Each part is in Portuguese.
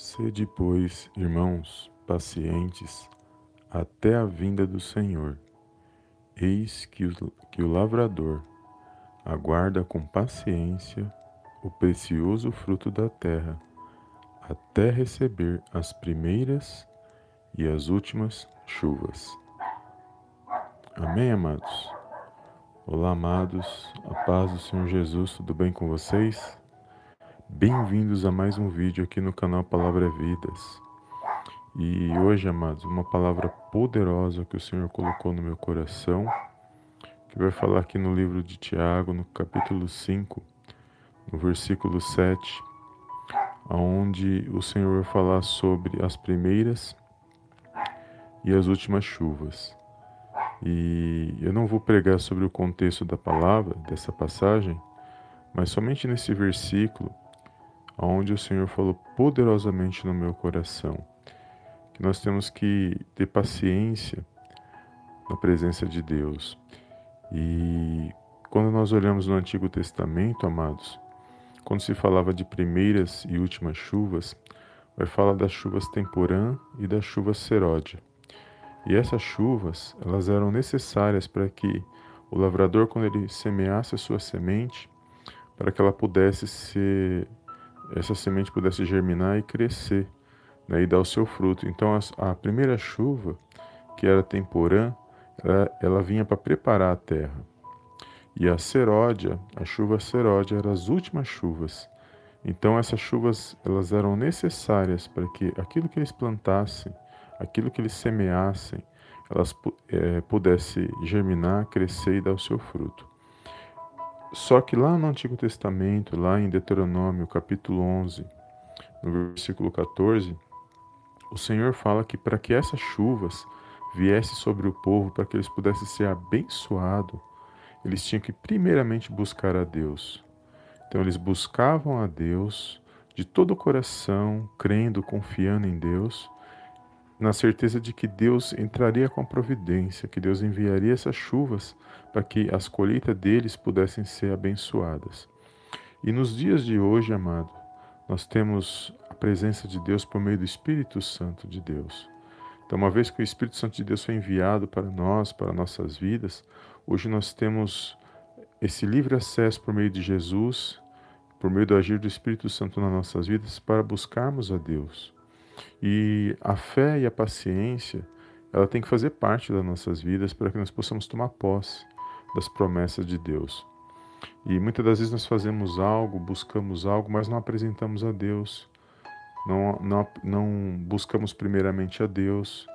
Sede, pois, irmãos, pacientes até a vinda do Senhor. Eis que o, que o lavrador aguarda com paciência o precioso fruto da terra, até receber as primeiras e as últimas chuvas. Amém, amados? Olá, amados, a paz do Senhor Jesus, tudo bem com vocês? Bem-vindos a mais um vídeo aqui no canal Palavra Vidas. E hoje, amados, uma palavra poderosa que o Senhor colocou no meu coração, que vai falar aqui no livro de Tiago, no capítulo 5, no versículo 7, onde o Senhor vai falar sobre as primeiras e as últimas chuvas. E eu não vou pregar sobre o contexto da palavra, dessa passagem, mas somente nesse versículo onde o Senhor falou poderosamente no meu coração, que nós temos que ter paciência na presença de Deus. E quando nós olhamos no Antigo Testamento, amados, quando se falava de primeiras e últimas chuvas, vai falar das chuvas temporã e das chuvas seródia. E essas chuvas, elas eram necessárias para que o lavrador, quando ele semeasse a sua semente, para que ela pudesse ser essa semente pudesse germinar e crescer né, e dar o seu fruto. Então a, a primeira chuva, que era temporã, ela, ela vinha para preparar a terra. E a seródia, a chuva seródia, eram as últimas chuvas. Então essas chuvas elas eram necessárias para que aquilo que eles plantassem, aquilo que eles semeassem, elas é, pudesse germinar, crescer e dar o seu fruto. Só que lá no Antigo Testamento, lá em Deuteronômio, capítulo 11, no versículo 14, o Senhor fala que para que essas chuvas viessem sobre o povo, para que eles pudessem ser abençoados, eles tinham que primeiramente buscar a Deus. Então eles buscavam a Deus de todo o coração, crendo, confiando em Deus, na certeza de que Deus entraria com a providência, que Deus enviaria essas chuvas para que as colheitas deles pudessem ser abençoadas. E nos dias de hoje, amado, nós temos a presença de Deus por meio do Espírito Santo de Deus. Então, uma vez que o Espírito Santo de Deus foi enviado para nós, para nossas vidas, hoje nós temos esse livre acesso por meio de Jesus, por meio do agir do Espírito Santo nas nossas vidas, para buscarmos a Deus. E a fé e a paciência, ela tem que fazer parte das nossas vidas para que nós possamos tomar posse das promessas de Deus. E muitas das vezes nós fazemos algo, buscamos algo, mas não apresentamos a Deus, não, não, não buscamos primeiramente a Deus.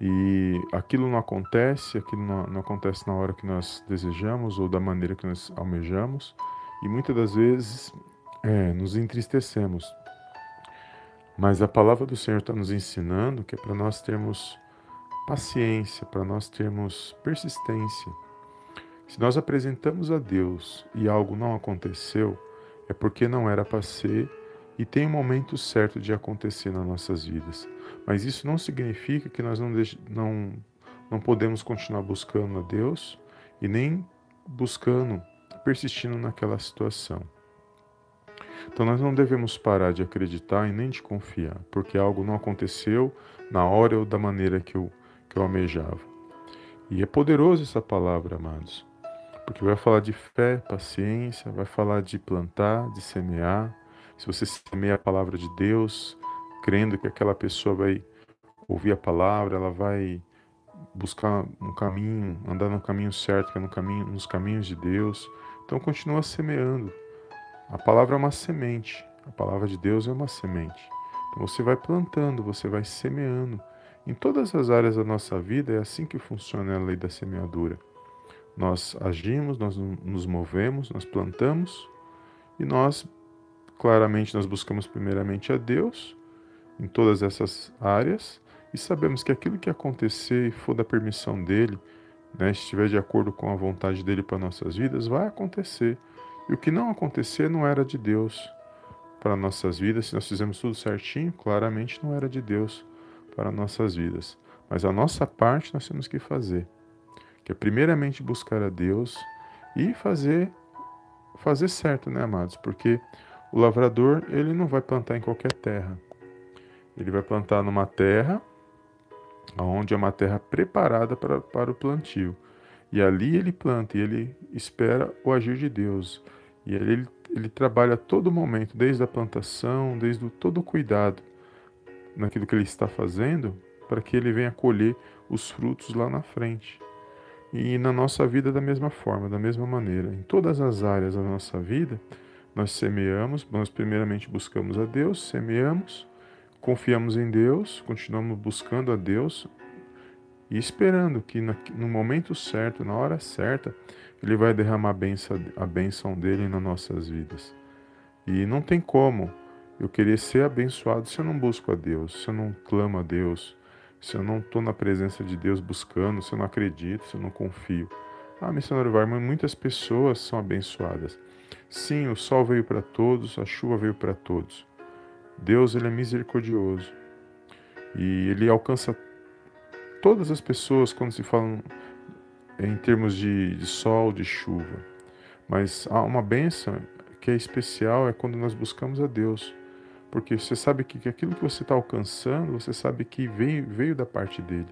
E aquilo não acontece, aquilo não, não acontece na hora que nós desejamos ou da maneira que nós almejamos, e muitas das vezes é, nos entristecemos mas a palavra do Senhor está nos ensinando que é para nós termos paciência, para nós termos persistência. Se nós apresentamos a Deus e algo não aconteceu, é porque não era para ser e tem um momento certo de acontecer nas nossas vidas. Mas isso não significa que nós não, não, não podemos continuar buscando a Deus e nem buscando, persistindo naquela situação. Então nós não devemos parar de acreditar e nem de confiar, porque algo não aconteceu na hora ou da maneira que eu, que eu almejava. E é poderoso essa palavra, amados, porque vai falar de fé, paciência, vai falar de plantar, de semear. Se você semeia a palavra de Deus, crendo que aquela pessoa vai ouvir a palavra, ela vai buscar um caminho, andar no caminho certo, que é no caminho, nos caminhos de Deus. Então continua semeando, a palavra é uma semente, a palavra de Deus é uma semente. Então você vai plantando, você vai semeando. Em todas as áreas da nossa vida é assim que funciona a lei da semeadura. Nós agimos, nós nos movemos, nós plantamos e nós, claramente, nós buscamos primeiramente a Deus em todas essas áreas e sabemos que aquilo que acontecer e for da permissão dele, né, estiver de acordo com a vontade dele para nossas vidas, vai acontecer. E o que não acontecer não era de Deus para nossas vidas. Se nós fizemos tudo certinho, claramente não era de Deus para nossas vidas. Mas a nossa parte nós temos que fazer, que é primeiramente buscar a Deus e fazer fazer certo, né, amados? Porque O lavrador, ele não vai plantar em qualquer terra. Ele vai plantar numa terra onde é uma terra preparada para, para o plantio. E ali ele planta e ele espera o agir de Deus. E ali ele, ele trabalha todo momento, desde a plantação, desde o, todo o cuidado naquilo que ele está fazendo, para que ele venha colher os frutos lá na frente. E na nossa vida da mesma forma, da mesma maneira. Em todas as áreas da nossa vida, nós semeamos, nós primeiramente buscamos a Deus, semeamos, confiamos em Deus, continuamos buscando a Deus e esperando que no momento certo, na hora certa, Ele vai derramar a bênção, dele nas nossas vidas. E não tem como eu querer ser abençoado se eu não busco a Deus, se eu não clamo a Deus, se eu não estou na presença de Deus buscando, se eu não acredito, se eu não confio. Ah, missionário Varman, muitas pessoas são abençoadas. Sim, o sol veio para todos, a chuva veio para todos. Deus ele é misericordioso e ele alcança todas as pessoas quando se fala em termos de, de sol, de chuva. Mas há uma benção que é especial é quando nós buscamos a Deus. Porque você sabe que aquilo que você está alcançando, você sabe que veio, veio da parte dele.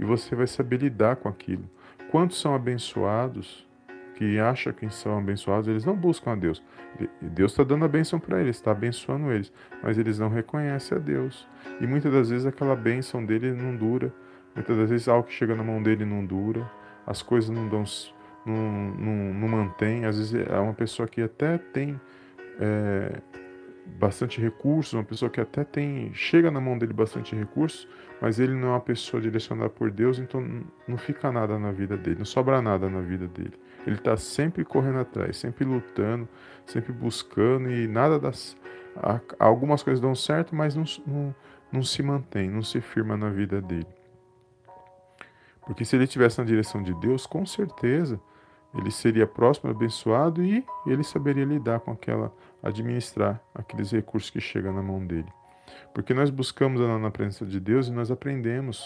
E você vai saber lidar com aquilo. Quantos são abençoados que acham que são abençoados, eles não buscam a Deus. Deus está dando a bênção para eles, está abençoando eles, mas eles não reconhecem a Deus. E muitas das vezes aquela bênção dele não dura. Muitas das vezes algo que chega na mão dele não dura. As coisas não dão, não, não, não mantém. Às vezes é uma pessoa que até tem é, bastante recursos, uma pessoa que até tem chega na mão dele bastante recursos, mas ele não é uma pessoa direcionada por Deus, então não fica nada na vida dele, não sobra nada na vida dele. Ele está sempre correndo atrás, sempre lutando, sempre buscando e nada das algumas coisas dão certo, mas não, não, não se mantém, não se firma na vida dele. Porque se ele estivesse na direção de Deus, com certeza ele seria próximo, abençoado e ele saberia lidar com aquela, administrar aqueles recursos que chegam na mão dele. Porque nós buscamos andar na presença de Deus e nós aprendemos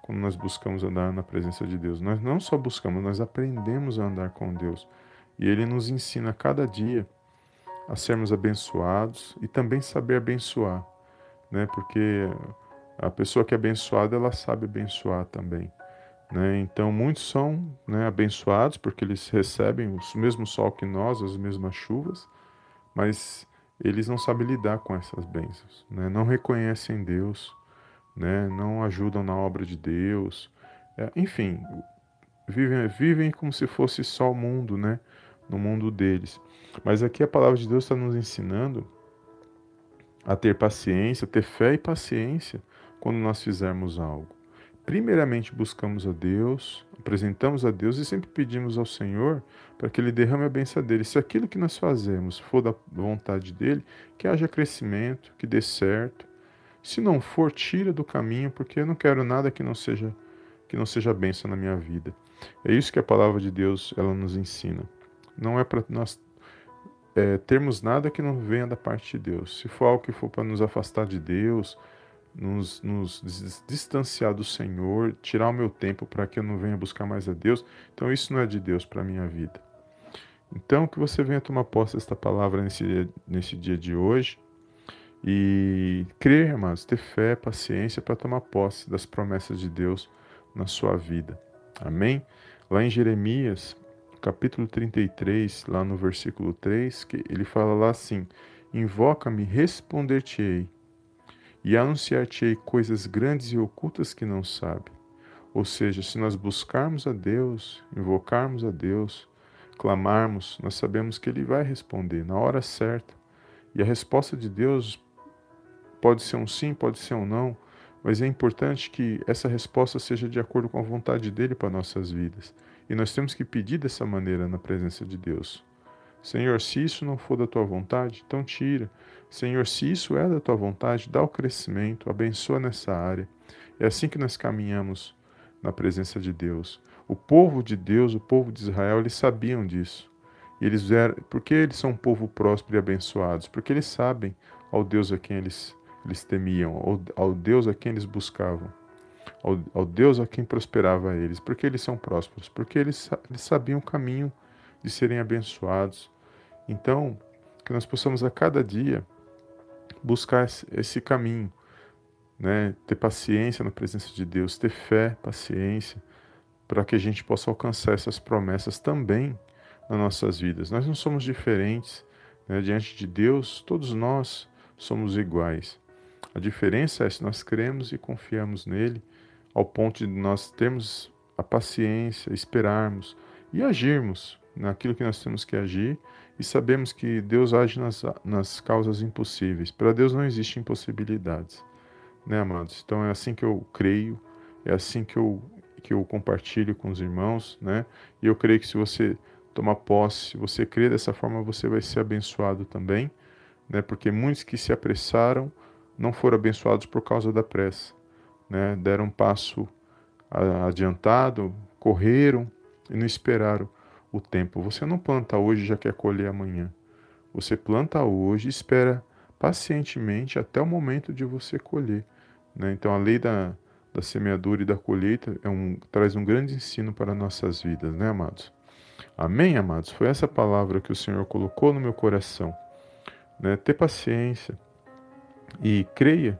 quando nós buscamos andar na presença de Deus. Nós não só buscamos, nós aprendemos a andar com Deus. E Ele nos ensina a cada dia a sermos abençoados e também saber abençoar, né? Porque a pessoa que é abençoada, ela sabe abençoar também. Né? Então, muitos são né, abençoados porque eles recebem o mesmo sol que nós, as mesmas chuvas, mas eles não sabem lidar com essas bênçãos, né? não reconhecem Deus, né? não ajudam na obra de Deus, é, enfim, vivem, vivem como se fosse só o mundo, né? no mundo deles. Mas aqui a palavra de Deus está nos ensinando a ter paciência, ter fé e paciência quando nós fizermos algo primeiramente buscamos a Deus, apresentamos a Deus e sempre pedimos ao Senhor para que Ele derrame a benção dele. Se aquilo que nós fazemos for da vontade dele, que haja crescimento, que dê certo. Se não for, tira do caminho, porque eu não quero nada que não seja que não seja benção na minha vida. É isso que a palavra de Deus ela nos ensina. Não é para nós é, termos nada que não venha da parte de Deus. Se for algo que for para nos afastar de Deus, nos, nos distanciar do Senhor, tirar o meu tempo para que eu não venha buscar mais a Deus. Então isso não é de Deus para a minha vida. Então que você venha tomar posse desta palavra nesse dia, nesse dia de hoje e crer, irmãos, ter fé, paciência para tomar posse das promessas de Deus na sua vida. Amém? Lá em Jeremias, capítulo 33, lá no versículo 3, que ele fala lá assim: Invoca-me, responder-te-ei e anunciar-te-ei coisas grandes e ocultas que não sabe. Ou seja, se nós buscarmos a Deus, invocarmos a Deus, clamarmos, nós sabemos que Ele vai responder na hora certa. E a resposta de Deus pode ser um sim, pode ser um não, mas é importante que essa resposta seja de acordo com a vontade dele para nossas vidas. E nós temos que pedir dessa maneira na presença de Deus. Senhor, se isso não for da tua vontade, então tira. Senhor, se isso é da tua vontade, dá o crescimento, abençoa nessa área. É assim que nós caminhamos na presença de Deus. O povo de Deus, o povo de Israel, eles sabiam disso. Eles eram, porque eles são um povo próspero e abençoados? Porque eles sabem ao Deus a quem eles, eles temiam, ao, ao Deus a quem eles buscavam, ao, ao Deus a quem prosperava eles. Porque eles são prósperos? Porque eles, eles sabiam o caminho de serem abençoados, então, que nós possamos a cada dia buscar esse caminho, né? ter paciência na presença de Deus, ter fé, paciência, para que a gente possa alcançar essas promessas também nas nossas vidas. Nós não somos diferentes. Né? Diante de Deus, todos nós somos iguais. A diferença é se nós cremos e confiamos nele, ao ponto de nós termos a paciência, esperarmos e agirmos naquilo que nós temos que agir e sabemos que Deus age nas, nas causas impossíveis. Para Deus não existem impossibilidades, né, amados? Então é assim que eu creio, é assim que eu, que eu compartilho com os irmãos, né? E eu creio que se você tomar posse, se você crer dessa forma, você vai ser abençoado também, né? Porque muitos que se apressaram não foram abençoados por causa da pressa, né? Deram um passo adiantado, correram e não esperaram o tempo. Você não planta hoje e já quer colher amanhã. Você planta hoje e espera pacientemente até o momento de você colher. Né? Então a lei da, da semeadura e da colheita é um, traz um grande ensino para nossas vidas, né, amados? Amém, amados? Foi essa palavra que o Senhor colocou no meu coração. Né? Ter paciência e creia,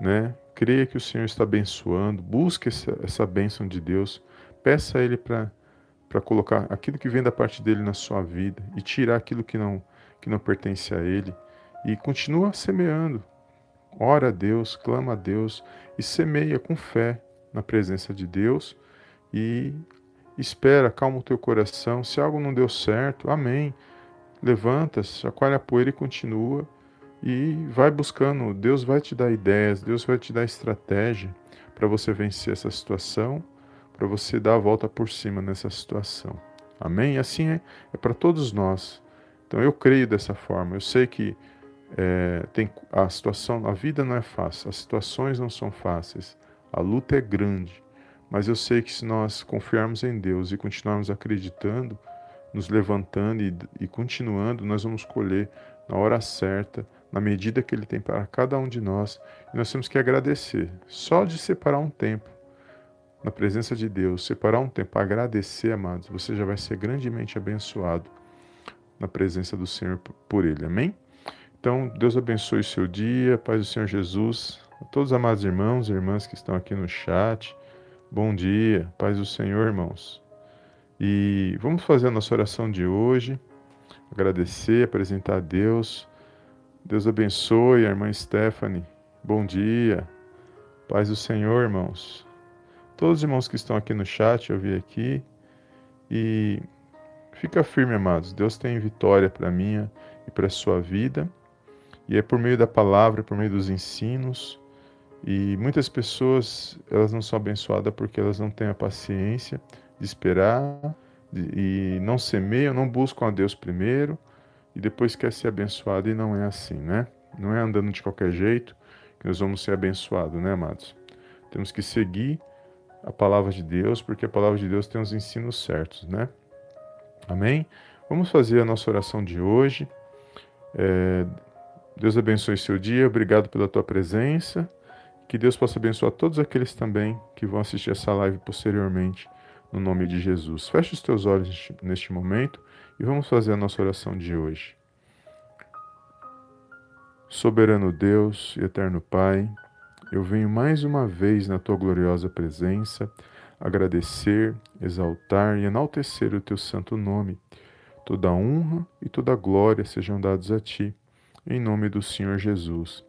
né? Creia que o Senhor está abençoando, busque essa, essa bênção de Deus, peça a Ele para para colocar aquilo que vem da parte dele na sua vida e tirar aquilo que não que não pertence a ele e continua semeando. Ora a Deus, clama a Deus e semeia com fé na presença de Deus e espera, calma o teu coração. Se algo não deu certo, amém. Levanta, chacoalha a poeira e continua e vai buscando. Deus vai te dar ideias, Deus vai te dar estratégia para você vencer essa situação para você dar a volta por cima nessa situação. Amém? Assim é, é para todos nós. Então eu creio dessa forma. Eu sei que é, tem a situação, a vida não é fácil, as situações não são fáceis, a luta é grande. Mas eu sei que se nós confiarmos em Deus e continuarmos acreditando, nos levantando e, e continuando, nós vamos colher na hora certa, na medida que Ele tem para cada um de nós. E nós temos que agradecer. Só de separar um tempo na presença de Deus, separar um tempo agradecer, amados, você já vai ser grandemente abençoado na presença do Senhor por Ele. Amém? Então, Deus abençoe o seu dia, paz do Senhor Jesus, a todos os amados irmãos e irmãs que estão aqui no chat. Bom dia, paz do Senhor, irmãos. E vamos fazer a nossa oração de hoje, agradecer, apresentar a Deus. Deus abençoe a irmã Stephanie. Bom dia, paz do Senhor, irmãos. Todos os irmãos que estão aqui no chat, eu vi aqui. E fica firme, amados. Deus tem vitória para minha e para sua vida. E é por meio da palavra, por meio dos ensinos. E muitas pessoas, elas não são abençoadas porque elas não têm a paciência de esperar e não semeiam, não buscam a Deus primeiro e depois quer ser abençoado e não é assim, né? Não é andando de qualquer jeito que nós vamos ser abençoados, né, amados? Temos que seguir a palavra de Deus, porque a palavra de Deus tem os ensinos certos, né? Amém? Vamos fazer a nossa oração de hoje. É, Deus abençoe seu dia, obrigado pela tua presença. Que Deus possa abençoar todos aqueles também que vão assistir essa live posteriormente, no nome de Jesus. Feche os teus olhos neste momento e vamos fazer a nossa oração de hoje. Soberano Deus e eterno Pai, eu venho mais uma vez na tua gloriosa presença agradecer, exaltar e enaltecer o teu santo nome. Toda honra e toda glória sejam dados a ti, em nome do Senhor Jesus.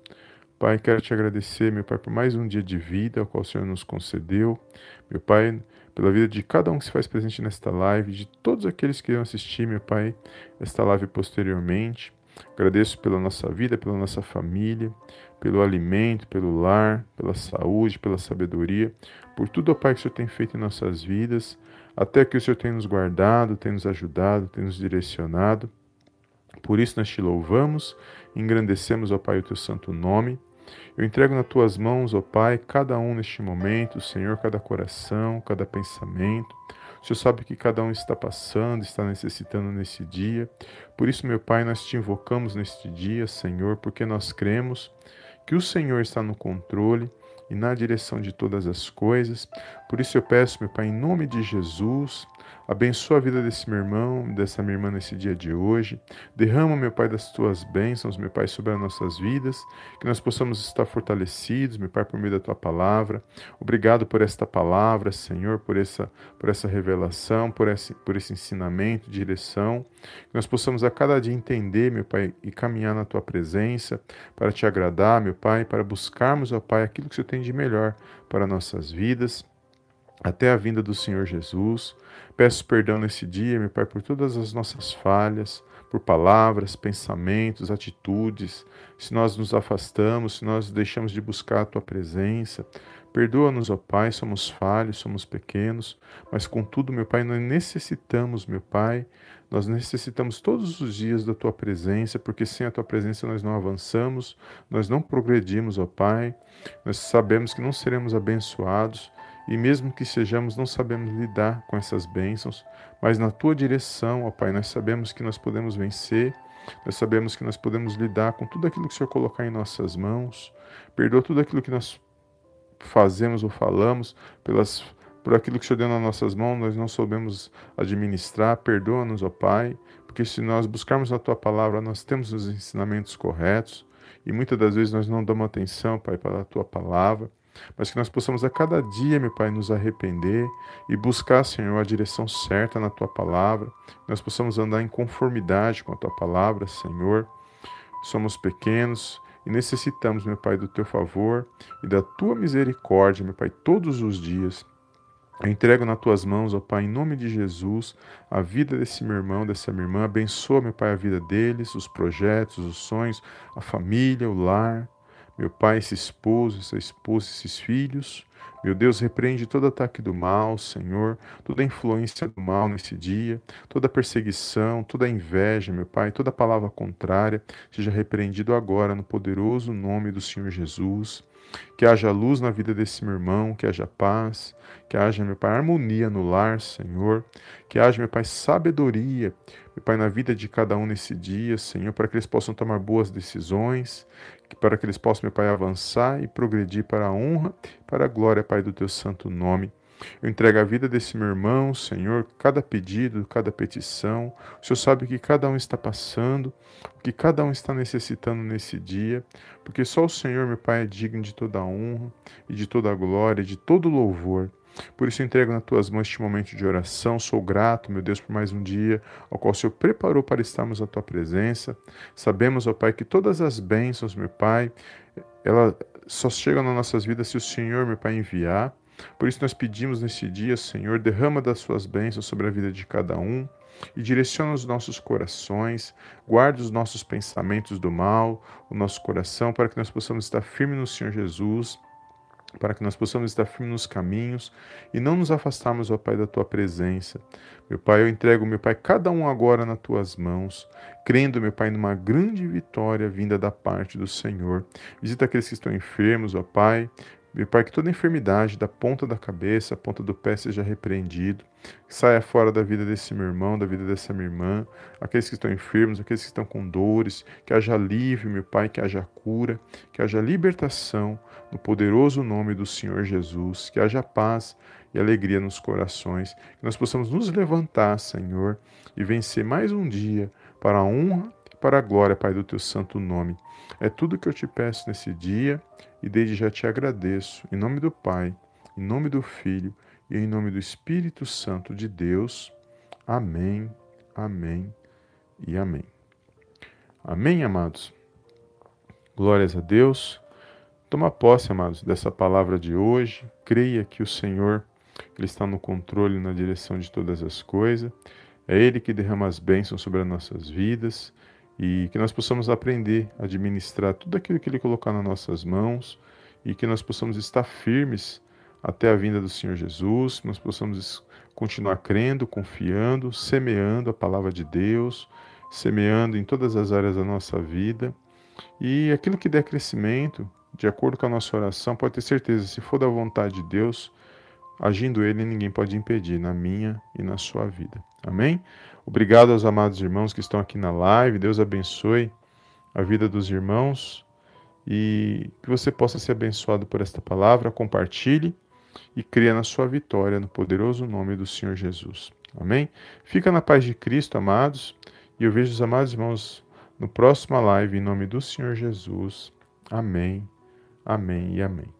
Pai, quero te agradecer, meu Pai, por mais um dia de vida, ao qual o Senhor nos concedeu. Meu Pai, pela vida de cada um que se faz presente nesta live, de todos aqueles que irão assistir, meu Pai, esta live posteriormente. Agradeço pela nossa vida, pela nossa família, pelo alimento, pelo lar, pela saúde, pela sabedoria, por tudo, ó Pai, que o Senhor tem feito em nossas vidas, até que o Senhor tem nos guardado, tem nos ajudado, tem nos direcionado. Por isso nós te louvamos, engrandecemos, ó Pai, o teu santo nome. Eu entrego nas tuas mãos, ó Pai, cada um neste momento, Senhor, cada coração, cada pensamento. O Senhor sabe que cada um está passando, está necessitando nesse dia. Por isso, meu Pai, nós te invocamos neste dia, Senhor, porque nós cremos que o Senhor está no controle e na direção de todas as coisas. Por isso eu peço, meu Pai, em nome de Jesus, Abençoa a vida desse meu irmão, dessa minha irmã nesse dia de hoje. Derrama, meu Pai, das tuas bênçãos, meu Pai, sobre as nossas vidas, que nós possamos estar fortalecidos, meu Pai, por meio da tua palavra. Obrigado por esta palavra, Senhor, por essa, por essa revelação, por esse, por esse ensinamento, direção. Que nós possamos a cada dia entender, meu Pai, e caminhar na tua presença para te agradar, meu Pai, para buscarmos, ó Pai, aquilo que o Senhor tem de melhor para nossas vidas até a vinda do Senhor Jesus. Peço perdão nesse dia, meu Pai, por todas as nossas falhas, por palavras, pensamentos, atitudes, se nós nos afastamos, se nós deixamos de buscar a Tua presença. Perdoa-nos, ó Pai, somos falhos, somos pequenos, mas contudo, meu Pai, nós necessitamos, meu Pai, nós necessitamos todos os dias da Tua presença, porque sem a Tua presença nós não avançamos, nós não progredimos, ó Pai, nós sabemos que não seremos abençoados, e mesmo que sejamos, não sabemos lidar com essas bênçãos, mas na tua direção, ó Pai, nós sabemos que nós podemos vencer, nós sabemos que nós podemos lidar com tudo aquilo que o Senhor colocar em nossas mãos. Perdoa tudo aquilo que nós fazemos ou falamos pelas por aquilo que o Senhor deu nas nossas mãos, nós não soubemos administrar. Perdoa-nos, ó Pai, porque se nós buscarmos a tua palavra, nós temos os ensinamentos corretos e muitas das vezes nós não damos atenção, Pai, para a tua palavra mas que nós possamos a cada dia, meu Pai, nos arrepender e buscar, Senhor, a direção certa na tua palavra, nós possamos andar em conformidade com a tua palavra, Senhor. Somos pequenos e necessitamos, meu Pai, do teu favor e da tua misericórdia, meu Pai, todos os dias. Eu entrego nas tuas mãos, ó Pai, em nome de Jesus, a vida desse meu irmão, dessa minha irmã. Abençoa, meu Pai, a vida deles, os projetos, os sonhos, a família, o lar. Meu Pai, esse esposo, essa esposa, esses filhos. Meu Deus, repreende todo ataque do mal, Senhor, toda influência do mal nesse dia, toda perseguição, toda inveja, meu Pai, toda palavra contrária, seja repreendido agora no poderoso nome do Senhor Jesus. Que haja luz na vida desse meu irmão, que haja paz, que haja, meu Pai, harmonia no lar, Senhor. Que haja, meu Pai, sabedoria, meu Pai, na vida de cada um nesse dia, Senhor, para que eles possam tomar boas decisões, para que eles possam, meu Pai, avançar e progredir para a honra, para a glória, Pai, do Teu santo nome. Eu entrego a vida desse meu irmão, Senhor, cada pedido, cada petição. O Senhor sabe o que cada um está passando, o que cada um está necessitando nesse dia, porque só o Senhor, meu Pai, é digno de toda a honra e de toda a glória, de todo louvor. Por isso entrego nas tuas mãos este momento de oração. Sou grato, meu Deus, por mais um dia ao qual o Senhor preparou para estarmos à tua presença. Sabemos, ó Pai, que todas as bênçãos, meu Pai, elas só chegam nas nossas vidas se o Senhor, meu Pai, enviar. Por isso nós pedimos nesse dia, Senhor, derrama das suas bênçãos sobre a vida de cada um e direciona os nossos corações, guarda os nossos pensamentos do mal, o nosso coração, para que nós possamos estar firmes no Senhor Jesus, para que nós possamos estar firmes nos caminhos e não nos afastarmos, ó Pai, da tua presença. Meu Pai, eu entrego, meu Pai, cada um agora nas tuas mãos, crendo, meu Pai, numa grande vitória vinda da parte do Senhor. Visita aqueles que estão enfermos, ó Pai, meu Pai, que toda enfermidade da ponta da cabeça, a ponta do pé seja repreendido, saia fora da vida desse meu irmão, da vida dessa minha irmã, aqueles que estão enfermos, aqueles que estão com dores, que haja alívio, meu Pai, que haja cura, que haja libertação, no poderoso nome do Senhor Jesus, que haja paz e alegria nos corações, que nós possamos nos levantar, Senhor, e vencer mais um dia para a honra e para a glória, Pai, do teu santo nome. É tudo que eu te peço nesse dia e desde já te agradeço. Em nome do Pai, em nome do Filho e em nome do Espírito Santo de Deus. Amém, amém e amém. Amém, amados? Glórias a Deus. Toma posse, amados, dessa palavra de hoje. Creia que o Senhor ele está no controle, na direção de todas as coisas. É Ele que derrama as bênçãos sobre as nossas vidas e que nós possamos aprender a administrar tudo aquilo que Ele colocar nas nossas mãos e que nós possamos estar firmes até a vinda do Senhor Jesus, nós possamos continuar crendo, confiando, semeando a palavra de Deus, semeando em todas as áreas da nossa vida. E aquilo que der crescimento, de acordo com a nossa oração, pode ter certeza, se for da vontade de Deus, agindo Ele, ninguém pode impedir na minha e na sua vida. Amém? Obrigado aos amados irmãos que estão aqui na live. Deus abençoe a vida dos irmãos e que você possa ser abençoado por esta palavra. Compartilhe e cria na sua vitória no poderoso nome do Senhor Jesus. Amém? Fica na paz de Cristo, amados, e eu vejo os amados irmãos no próximo live, em nome do Senhor Jesus. Amém, amém e amém.